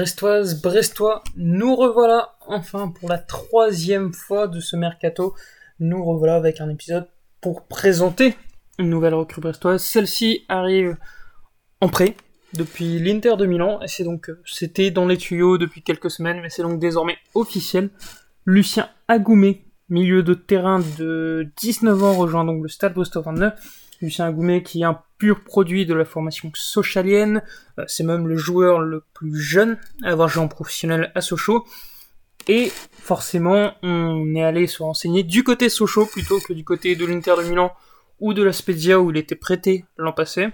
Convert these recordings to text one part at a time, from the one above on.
Brestoise, Brestois, nous revoilà enfin pour la troisième fois de ce mercato. Nous revoilà avec un épisode pour présenter une nouvelle recrue brestoise. Celle-ci arrive en prêt depuis l'Inter de Milan et c'est donc c'était dans les tuyaux depuis quelques semaines mais c'est donc désormais officiel. Lucien Agoumé, milieu de terrain de 19 ans, rejoint donc le Stade Brestois 29 Lucien Agoumé qui est un pur produit de la formation socialienne, euh, c'est même le joueur le plus jeune à avoir joué en professionnel à Sochaux. Et forcément, on est allé se renseigner du côté Sochaux plutôt que du côté de l'Inter de Milan ou de la Spezia où il était prêté l'an passé.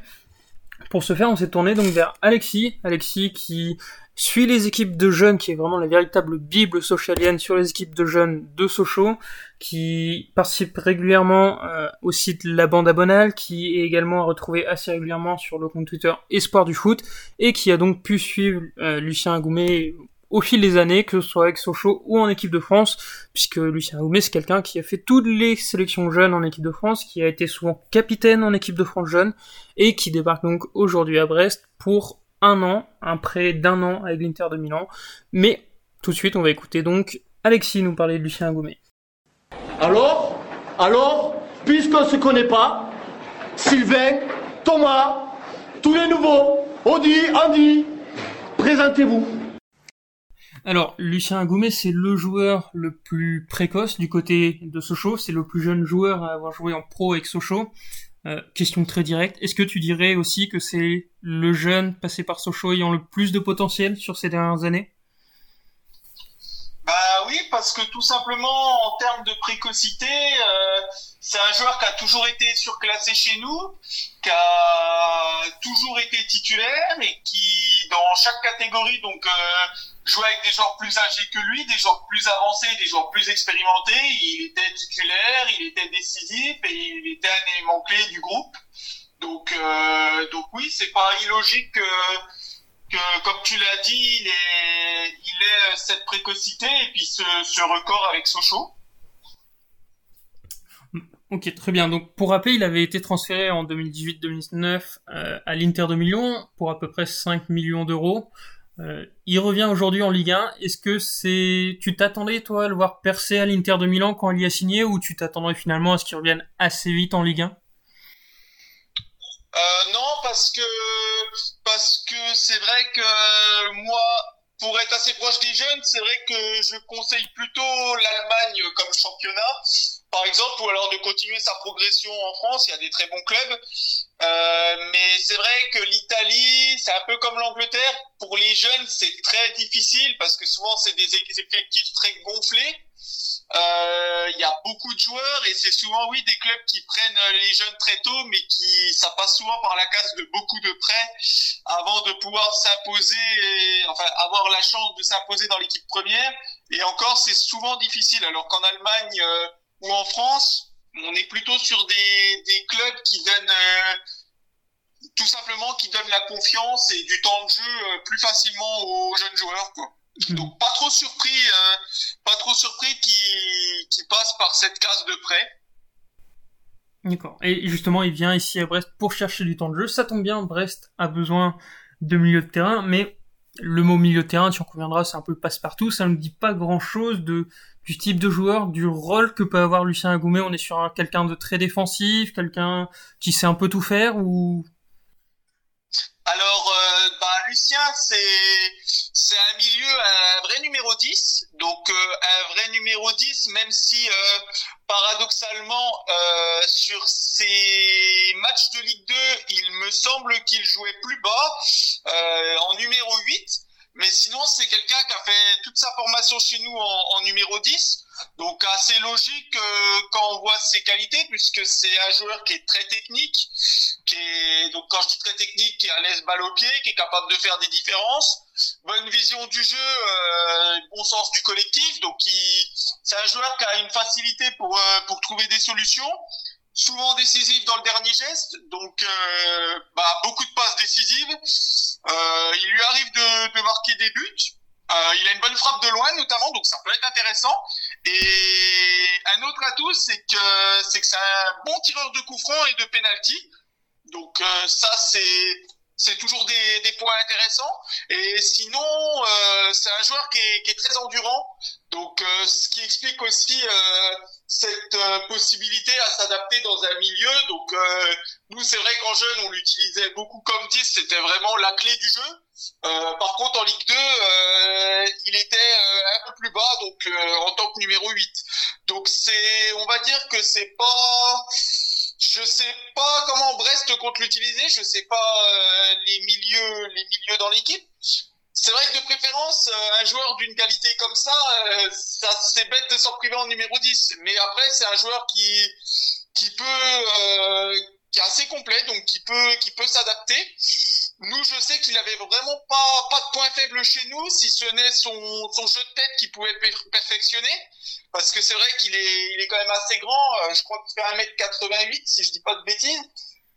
Pour ce faire, on s'est tourné donc vers Alexis, Alexis qui suit les équipes de jeunes, qui est vraiment la véritable bible socialienne sur les équipes de jeunes de Sochaux, qui participe régulièrement euh, au site La Bande Abonale, qui est également à retrouver assez régulièrement sur le compte Twitter Espoir du foot, et qui a donc pu suivre euh, Lucien Agoumet au fil des années, que ce soit avec Sochaux ou en équipe de France, puisque Lucien Agoumet c'est quelqu'un qui a fait toutes les sélections jeunes en équipe de France, qui a été souvent capitaine en équipe de France jeune, et qui débarque donc aujourd'hui à Brest pour un an, un prêt d'un an avec l'Inter de Milan. Mais tout de suite, on va écouter donc Alexis nous parler de Lucien Agoumet. Alors Alors Puisqu'on ne se connaît pas, Sylvain, Thomas, tous les nouveaux, Audi, Andy, présentez-vous. Alors, Lucien Agoumet, c'est le joueur le plus précoce du côté de Sochaux. C'est le plus jeune joueur à avoir joué en pro avec Sochaux. Euh, question très directe. Est-ce que tu dirais aussi que c'est le jeune passé par Sochaux ayant le plus de potentiel sur ces dernières années? Bah oui, parce que tout simplement en termes de précocité, euh, c'est un joueur qui a toujours été surclassé chez nous, qui a toujours été titulaire et qui dans chaque catégorie donc euh, jouait avec des joueurs plus âgés que lui, des joueurs plus avancés, des joueurs plus expérimentés. Il était titulaire, il était décisif et il était un élément clé du groupe. Donc, euh, donc oui, c'est pas illogique que, que, comme tu l'as dit, il est, il est cette précocité et puis ce, ce record avec Sochaux. Ok, très bien. Donc, pour rappeler, il avait été transféré en 2018-2019 euh, à l'Inter de Milan pour à peu près 5 millions d'euros. Euh, il revient aujourd'hui en Ligue 1. Est-ce que c'est, tu t'attendais toi à le voir percer à l'Inter de Milan quand il y a signé, ou tu t'attendrais finalement à ce qu'il revienne assez vite en Ligue 1 euh, Non, parce que parce que c'est vrai que moi, pour être assez proche des jeunes, c'est vrai que je conseille plutôt l'Allemagne comme championnat, par exemple, ou alors de continuer sa progression en France. Il y a des très bons clubs. Euh, mais c'est vrai que l'Italie, c'est un peu comme l'Angleterre. Pour les jeunes, c'est très difficile parce que souvent c'est des effectifs très gonflés. Euh, il y a beaucoup de joueurs et c'est souvent oui des clubs qui prennent les jeunes très tôt, mais qui ça passe souvent par la case de beaucoup de prêts avant de pouvoir s'imposer, enfin avoir la chance de s'imposer dans l'équipe première. Et encore, c'est souvent difficile. Alors qu'en Allemagne euh, ou en France, on est plutôt sur des, des clubs qui donnent euh, tout simplement qui donnent la confiance et du temps de jeu euh, plus facilement aux jeunes joueurs quoi. Donc pas trop surpris euh, pas trop surpris qui qui passe par cette case de prêt. D'accord. Et justement, il vient ici à Brest pour chercher du temps de jeu. Ça tombe bien, Brest a besoin de milieu de terrain, mais le mot milieu de terrain, tu en conviendras, c'est un peu passe-partout. Ça ne dit pas grand-chose de du type de joueur, du rôle que peut avoir Lucien Agoumet. On est sur quelqu'un de très défensif, quelqu'un qui sait un peu tout faire ou? Alors, euh, bah, Lucien, c'est c'est un 10. Donc, euh, un vrai numéro 10, même si euh, paradoxalement, euh, sur ces matchs de Ligue 2, il me semble qu'il jouait plus bas, en numéro 8. Mais sinon, c'est quelqu'un qui a fait toute sa formation chez nous en, en numéro 10. Donc assez logique euh, quand on voit ses qualités, puisque c'est un joueur qui est très technique, qui est donc quand je dis très technique, qui est à l'aise balle au pied, qui est capable de faire des différences, bonne vision du jeu, euh, bon sens du collectif. Donc c'est un joueur qui a une facilité pour euh, pour trouver des solutions souvent décisif dans le dernier geste, donc euh, bah, beaucoup de passes décisives. Euh, il lui arrive de, de marquer des buts. Euh, il a une bonne frappe de loin notamment, donc ça peut être intéressant. Et un autre atout, c'est que c'est que c'est un bon tireur de coup franc et de penalty. Donc euh, ça c'est c'est toujours des, des, points intéressants. Et sinon, euh, c'est un joueur qui est, qui est, très endurant. Donc, euh, ce qui explique aussi euh, cette euh, possibilité à s'adapter dans un milieu. Donc, nous, c'est vrai qu'en jeune, on l'utilisait beaucoup comme 10. C'était vraiment la clé du jeu. Par contre, en Ligue 2, il était un peu plus bas, donc en tant que numéro 8. Donc, c'est, on va dire que c'est pas je sais pas comment Brest compte l'utiliser. Je sais pas euh, les milieux, les milieux dans l'équipe. C'est vrai que de préférence, euh, un joueur d'une qualité comme ça, euh, ça c'est bête de s'en priver en numéro 10. Mais après, c'est un joueur qui qui peut qui est assez complet, donc qui peut qui peut s'adapter. Nous, je sais qu'il avait vraiment pas pas de point faible chez nous, si ce n'est son son jeu de tête qui pouvait perfectionner parce que c'est vrai qu'il est, il est quand même assez grand. Euh, je crois qu'il fait 1m88 si je dis pas de bêtises.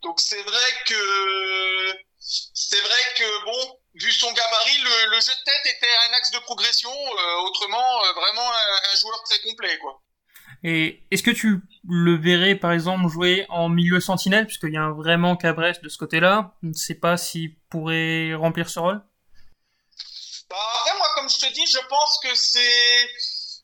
Donc c'est vrai que c'est vrai que bon, vu son gabarit, le, le, jeu de tête était un axe de progression. Euh, autrement, euh, vraiment un, joueur très complet, quoi. Et est-ce que tu le verrais par exemple jouer en milieu sentinelle, puisqu'il y a un vrai manque Brest de ce côté-là Je ne sais pas s'il pourrait remplir ce rôle. Bah, après, moi, comme je te dis, je pense que c'est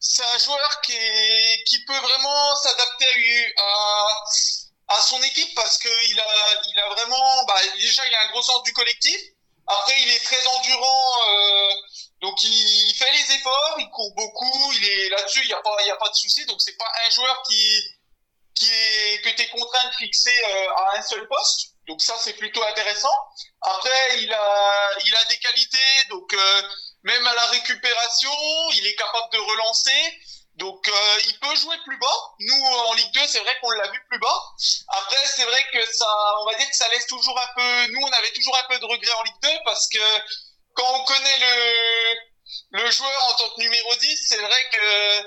c'est un joueur qui, est, qui peut vraiment s'adapter à, à, son équipe parce qu'il a, il a vraiment, bah, déjà, il a un gros sens du collectif. Après, il est très endurant, euh, donc il fait les efforts, il court beaucoup, il est là-dessus, il n'y a pas, de souci. Donc c'est pas un joueur qui, que tu es contraint de fixer euh, à un seul poste. Donc ça, c'est plutôt intéressant. Après, il a, il a des qualités, donc euh, même à la récupération, il est capable de relancer. Donc euh, il peut jouer plus bas. Nous en Ligue 2, c'est vrai qu'on l'a vu plus bas. Après, c'est vrai que ça, on va dire que ça laisse toujours un peu. Nous, on avait toujours un peu de regret en Ligue 2 parce que quand on connaît le le joueur en tant que numéro 10, c'est vrai que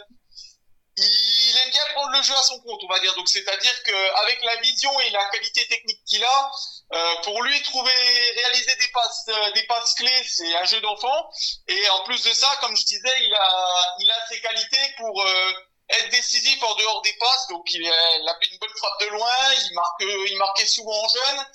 il aime bien prendre le jeu à son compte, on va dire. Donc c'est-à-dire qu'avec la vision et la qualité technique qu'il a, euh, pour lui trouver réaliser des passes euh, des passes clés c'est un jeu d'enfant. Et en plus de ça comme je disais il a il a ses qualités pour euh, être décisif en dehors des passes. Donc il a, il a une bonne frappe de loin il marque il marquait souvent en jeune.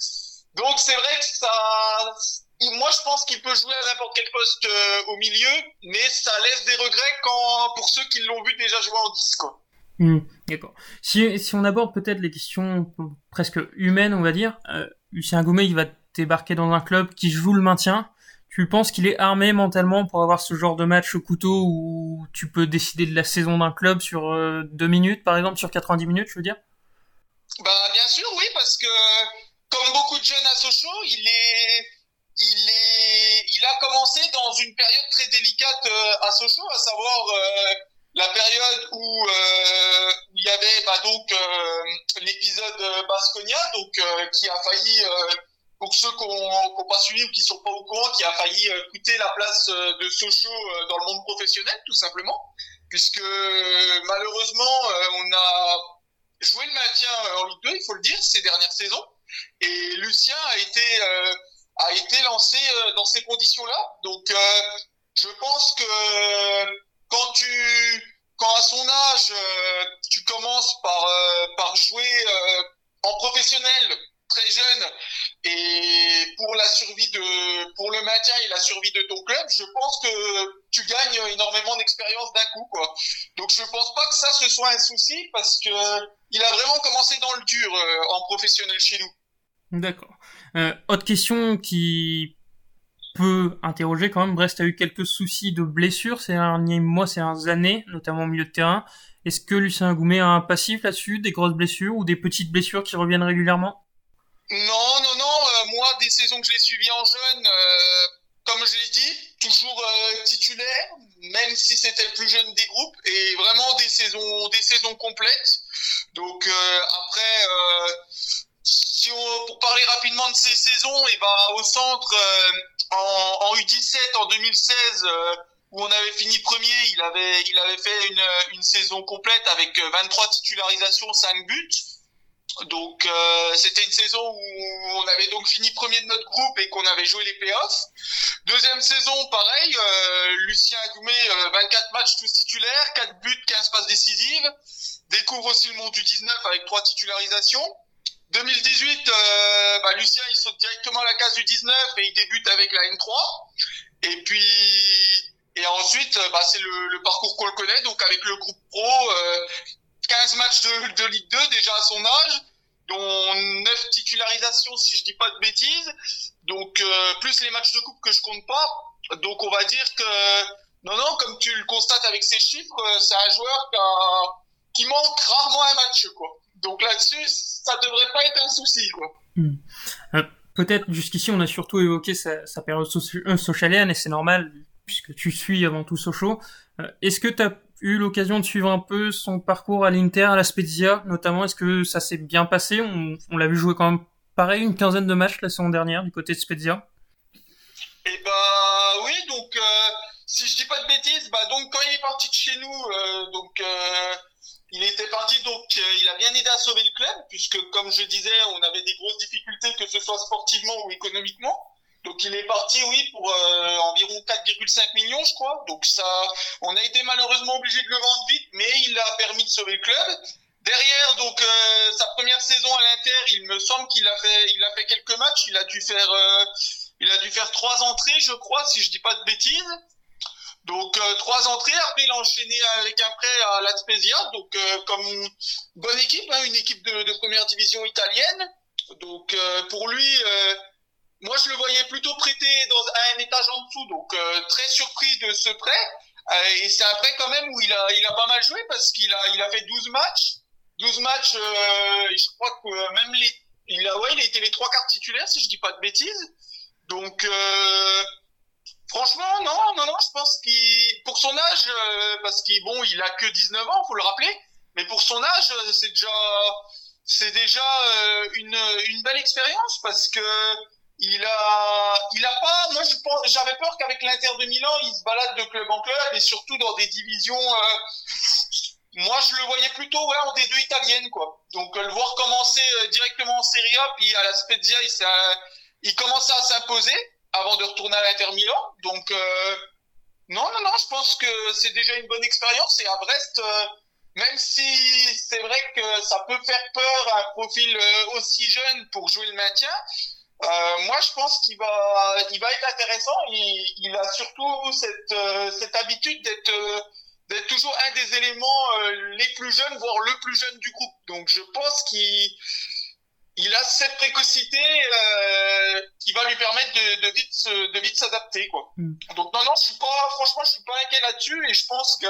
Donc c'est vrai que ça moi je pense qu'il peut jouer à n'importe quel poste au milieu mais ça laisse des regrets quand pour ceux qui l'ont vu déjà jouer en 10 quoi hmm, D'accord. Si, si on aborde peut-être les questions presque humaines, on va dire, euh, Lucien Goumet, il va débarquer dans un club qui joue le maintien. Tu penses qu'il est armé mentalement pour avoir ce genre de match au couteau où tu peux décider de la saison d'un club sur euh, deux minutes, par exemple, sur 90 minutes, je veux dire? Bah bien sûr, oui, parce que comme beaucoup de jeunes à Sochaux, il est, il est, il a commencé dans une période très délicate euh, à Sochaux, à savoir euh, la période où euh, il y avait bah, donc euh, l'épisode Basconia, donc euh, qui a failli, pour ceux qui n'ont pas suivi ou qui sont pas au courant, qui a failli coûter la place de Sochaux dans le monde professionnel, tout simplement, puisque malheureusement on a joué le maintien en Ligue 2, il faut le dire, ces dernières saisons, et Lucien a été a été lancé dans ces conditions-là, donc je pense que quand tu quand à son âge euh, tu commences par euh, par jouer euh, en professionnel très jeune et pour la survie de pour le maintien et la survie de ton club, je pense que tu gagnes énormément d'expérience d'un coup quoi. Donc je pense pas que ça ce soit un souci parce que il a vraiment commencé dans le dur en professionnel chez nous. D'accord. Autre question qui peut interroger quand même. Brest a eu quelques soucis de blessures ces derniers mois, ces dernières années, notamment au milieu de terrain. Est-ce que Lucien Goumet a un passif là-dessus, des grosses blessures ou des petites blessures qui reviennent régulièrement? Non, non, non. Euh, moi, des saisons que j'ai suivies en jeune, euh, comme je l'ai dit, toujours euh, titulaire, même si c'était le plus jeune des groupes, et vraiment des saisons, des saisons complètes. Donc après, si on, pour parler rapidement de ces saisons, et eh ben au centre en, en, U17 en 2016 euh, où on avait fini premier, il avait il avait fait une, une saison complète avec 23 euh, titularisations, 5 buts. Donc euh, c'était une saison où on avait donc fini premier de notre groupe et qu'on avait joué les playoffs. Deuxième saison, pareil, euh, Lucien Agoumet, 24 matchs tous titulaires, 4 buts, 15 passes décisives. Découvre aussi le monde du 19 avec 3 titularisations. 2018, euh, bah, Lucien il saute directement à la case du 19 et il débute avec la N3. Et puis et ensuite, bah, c'est le, le, parcours qu'on le connaît, donc avec le groupe pro, euh, 15 matchs de, de, Ligue 2 déjà à son âge, dont 9 titularisations si je dis pas de bêtises, donc euh, plus les matchs de coupe que je compte pas. Donc on va dire que non non, comme tu le constates avec ces chiffres, euh, c'est un joueur qui, a, qui manque rarement un match quoi. Donc là-dessus, ça devrait pas être un souci quoi. Hmm. Euh, Peut-être jusqu'ici on a surtout évoqué sa, sa période socialienne et c'est normal puisque tu suis avant tout Sochaux. Euh, est-ce que tu as eu l'occasion de suivre un peu son parcours à l'Inter, à la Spezia, notamment Est-ce que ça s'est bien passé? On, on l'a vu jouer quand même pareil, une quinzaine de matchs la saison dernière du côté de Spezia. Eh bah oui, donc euh, si je dis pas de bêtises, bah donc quand il est parti de chez nous, euh, donc euh, il était parti, donc euh, il a bien aidé à sauver le club, puisque comme je disais, on avait des grosses difficultés, que ce soit sportivement ou économiquement. Donc il est parti, oui, pour euh, environ 4,5 millions, je crois. Donc ça, on a été malheureusement obligé de le vendre vite, mais il a permis de sauver le club. Derrière, donc euh, sa première saison à l'Inter, il me semble qu'il a fait, il a fait quelques matchs. Il a dû faire, il a dû faire trois entrées, je crois, si je dis pas de bêtises. Donc euh, trois entrées. Après, il a enchaîné avec prêt à la Spezia, donc euh, comme bonne équipe, hein, une équipe de, de, première division italienne. Donc euh, pour lui moi, je le voyais plutôt prêté dans un étage en dessous, donc euh, très surpris de ce prêt. Euh, et c'est un prêt quand même où il a, il a pas mal joué parce qu'il a, il a fait 12 matchs. 12 matchs, euh, je crois que même les, il a, ouais, il a été les trois quarts titulaires, si je dis pas de bêtises. Donc, euh, franchement, non, non, non, je pense qu'il, pour son âge, euh, parce qu'il, bon, il a que 19 ans, faut le rappeler, mais pour son âge, c'est déjà, c'est déjà une, une belle expérience parce que il a, il a pas, moi je pense, j'avais peur qu'avec l'Inter de Milan, il se balade de club en club et surtout dans des divisions. Euh, moi, je le voyais plutôt ouais, en des deux italiennes quoi. Donc euh, le voir commencer euh, directement en Serie A, puis à la Spezia, il, il commençait à s'imposer avant de retourner à l'Inter Milan. Donc euh, non, non, non, je pense que c'est déjà une bonne expérience et à Brest. même si c'est vrai que ça peut faire peur à un profil aussi jeune pour jouer le maintien, euh, moi, je pense qu'il va, il va être intéressant. Il, il a surtout cette, euh, cette habitude d'être, euh, d'être toujours un des éléments euh, les plus jeunes, voire le plus jeune du groupe. Donc, je pense qu'il, il a cette précocité qui va lui permettre de, de vite, de vite s'adapter, quoi. Mm. Donc, non, non, je suis pas, franchement, je suis pas inquiet là-dessus, et je pense que,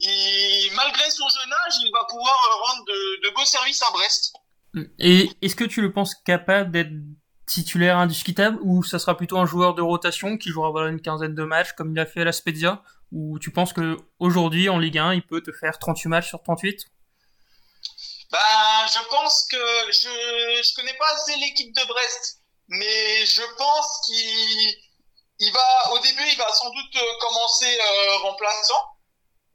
il, malgré son jeune âge, il va pouvoir rendre de, de beaux services à Brest. Et est-ce que tu le penses capable d'être titulaire indiscutable ou ça sera plutôt un joueur de rotation qui jouera voilà une quinzaine de matchs comme il a fait à la Spezia ou tu penses que aujourd'hui en Ligue 1 il peut te faire 38 matchs sur 38 bah, je pense que je je connais pas assez l'équipe de Brest mais je pense qu'il il va au début il va sans doute commencer euh, remplaçant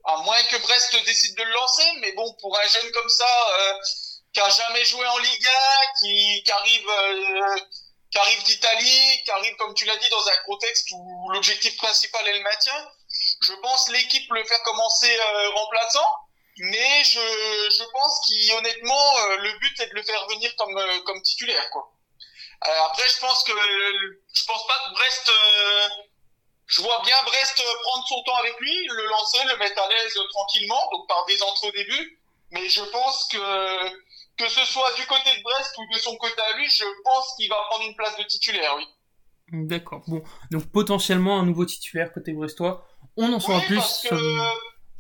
à moins que Brest décide de le lancer mais bon pour un jeune comme ça euh, qui a jamais joué en Ligue 1, qui, qui arrive, euh, qui arrive d'Italie, qui arrive, comme tu l'as dit, dans un contexte où l'objectif principal est le maintien. Je pense l'équipe le faire commencer euh, remplaçant, mais je, je pense qu'honnêtement, euh, le but est de le faire venir comme, euh, comme titulaire, quoi. Euh, après, je pense que, je pense pas que Brest, je vois bien Brest prendre son temps avec lui, le lancer, le mettre à l'aise tranquillement, donc par des entrées au début. Mais je pense que que ce soit du côté de Brest ou de son côté à lui, je pense qu'il va prendre une place de titulaire, oui. D'accord. Bon, donc potentiellement un nouveau titulaire côté brestois. On en saura oui, plus. Parce que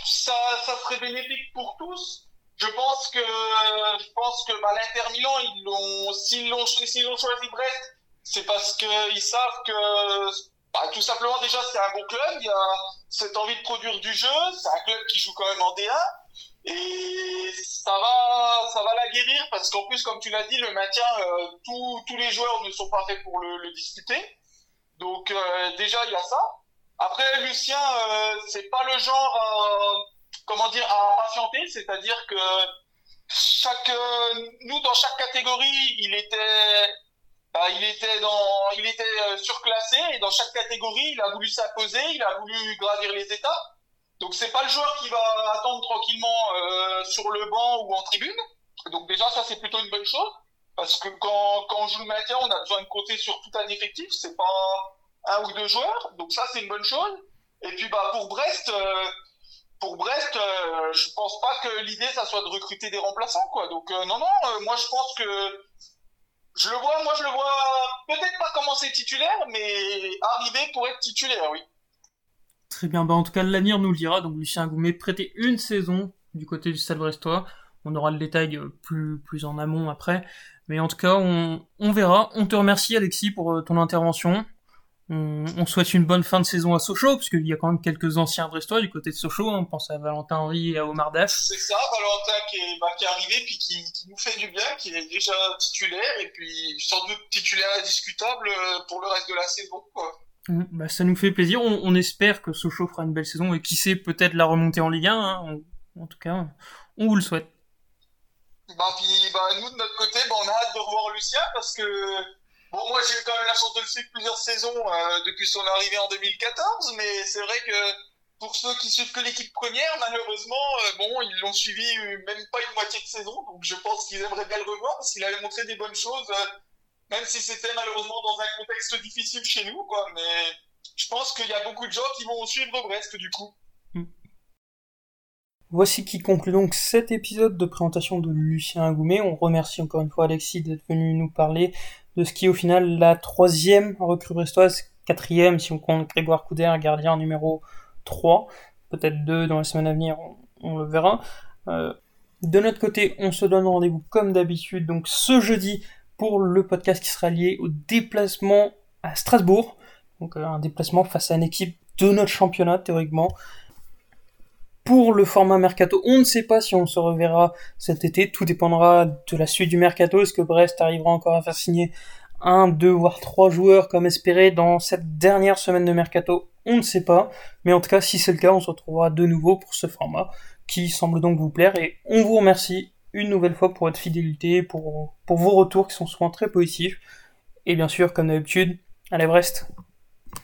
ça, ça serait bénéfique pour tous. Je pense que, je pense que bah, l'Inter Milan, ils l'ont, s'ils l'ont, s'ils choisi Brest, c'est parce que ils savent que, bah, tout simplement déjà c'est un bon club. Il y a cette envie de produire du jeu. C'est un club qui joue quand même en D1 et ça va ça va la guérir parce qu'en plus comme tu l'as dit le maintien euh, tous tous les joueurs ne sont pas faits pour le, le disputer donc euh, déjà il y a ça après Lucien euh, c'est pas le genre comment dire à patienter c'est-à-dire que chaque nous dans chaque catégorie il était bah, il était dans il était surclassé et dans chaque catégorie il a voulu s'imposer il a voulu gravir les étapes donc c'est pas le joueur qui va attendre tranquillement euh, sur le banc ou en tribune. Donc déjà ça c'est plutôt une bonne chose. Parce que quand, quand on joue le maintien, on a besoin de compter sur tout un effectif. C'est pas un ou deux joueurs. Donc ça, c'est une bonne chose. Et puis bah pour Brest, euh, pour Brest, euh, je pense pas que l'idée ça soit de recruter des remplaçants quoi. Donc euh, non non, moi je pense que je le vois, moi je le vois peut-être pas commencer titulaire, mais arriver pour être titulaire, oui. Très bien, bah en tout cas l'avenir nous le dira. Donc Lucien Goumet prêté une saison du côté du Stade Brestois. On aura le détail plus plus en amont après. Mais en tout cas, on verra. On te remercie Alexis pour ton intervention. On, souhaite une bonne fin de saison à Sochaux, puisqu'il y a quand même quelques anciens Brestois du côté de Sochaux. On pense à Valentin Henry et à Omar Dash. C'est ça, Valentin qui est, bah, qui est arrivé, puis qui, qui, nous fait du bien, qui est déjà titulaire, et puis sans doute titulaire indiscutable euh, pour le reste de la saison. Quoi. Mmh, bah, ça nous fait plaisir. On, on, espère que Sochaux fera une belle saison, et qui sait peut-être la remontée en Ligue 1. Hein. en tout cas, on vous le souhaite. Bah, puis, bah, nous, de notre côté, bah, on a hâte de revoir Lucien, parce que Bon, moi j'ai quand même la chance de le suivre plusieurs saisons euh, depuis son arrivée en 2014, mais c'est vrai que pour ceux qui suivent que l'équipe première, malheureusement, euh, bon, ils l'ont suivi même pas une moitié de saison, donc je pense qu'ils aimeraient bien le revoir parce qu'il avait montré des bonnes choses, euh, même si c'était malheureusement dans un contexte difficile chez nous, quoi. Mais je pense qu'il y a beaucoup de gens qui vont suivre Brest du coup. Voici qui conclut donc cet épisode de présentation de Lucien Agoumet. On remercie encore une fois Alexis d'être venu nous parler de ce qui au final la troisième recrue brestoise, quatrième si on compte Grégoire Couder, gardien numéro 3, peut-être deux dans les semaines à venir, on, le verra. Euh, de notre côté, on se donne rendez-vous comme d'habitude, donc ce jeudi pour le podcast qui sera lié au déplacement à Strasbourg, donc euh, un déplacement face à une équipe de notre championnat théoriquement. Pour le format mercato, on ne sait pas si on se reverra cet été. Tout dépendra de la suite du mercato. Est-ce que Brest arrivera encore à faire signer un, deux, voire trois joueurs comme espéré dans cette dernière semaine de mercato? On ne sait pas. Mais en tout cas, si c'est le cas, on se retrouvera de nouveau pour ce format qui semble donc vous plaire. Et on vous remercie une nouvelle fois pour votre fidélité, pour, vos retours qui sont souvent très positifs. Et bien sûr, comme d'habitude, allez Brest